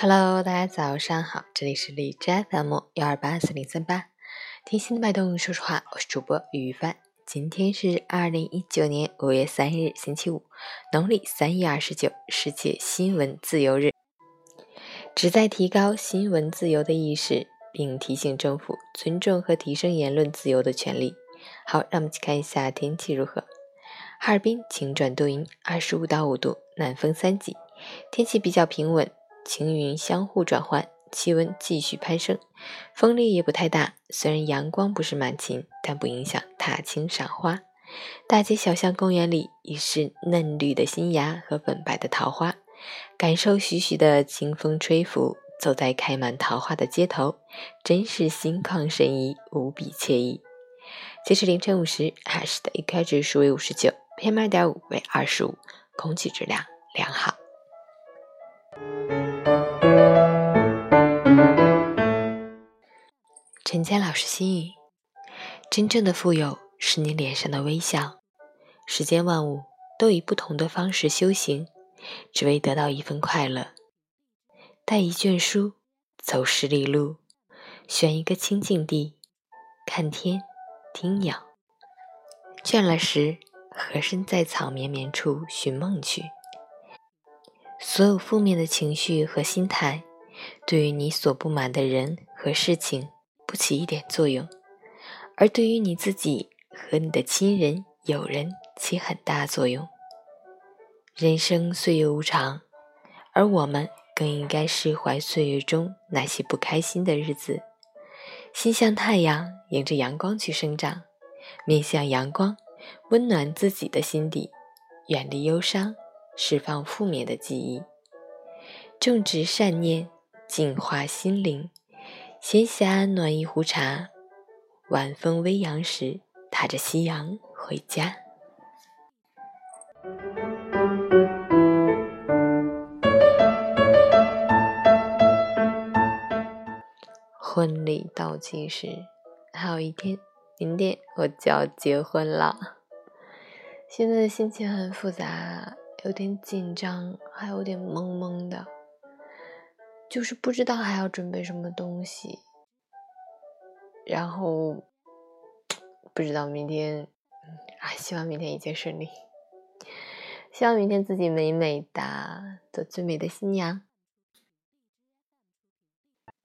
Hello，大家早上好，这里是荔枝 FM 幺二八四零三八，听心的脉动，说实话，我是主播于帆。今天是二零一九年五月三日，星期五，农历三月二十九，世界新闻自由日，旨在提高新闻自由的意识，并提醒政府尊重和提升言论自由的权利。好，让我们去看一下天气如何。哈尔滨晴转多云，二十五到五度，南风三级，天气比较平稳，晴云相互转换，气温继续攀升，风力也不太大。虽然阳光不是满勤，但不影响踏青赏花。大街小巷、公园里已是嫩绿的新芽和粉白的桃花，感受徐徐的清风吹拂，走在开满桃花的街头，真是心旷神怡，无比惬意。截至凌晨五时，海市的 AQI 指数为五十九。PM 二点五为二十五，空气质量良好。陈谦老师心语：真正的富有是你脸上的微笑。世间万物都以不同的方式修行，只为得到一份快乐。带一卷书，走十里路，选一个清静地，看天，听鸟。倦了时。和身在草绵绵处寻梦去。所有负面的情绪和心态，对于你所不满的人和事情不起一点作用，而对于你自己和你的亲人、友人起很大作用。人生岁月无常，而我们更应该释怀岁月中那些不开心的日子，心向太阳，迎着阳光去生长，面向阳光。温暖自己的心底，远离忧伤，释放负面的记忆，种植善念，净化心灵。闲暇暖一壶茶，晚风微扬时，踏着夕阳回家。婚礼倒计时还有一天。明天我就要结婚了，现在的心情很复杂，有点紧张，还有点懵懵的，就是不知道还要准备什么东西，然后不知道明天，啊，希望明天一切顺利，希望明天自己美美的，做最美的新娘，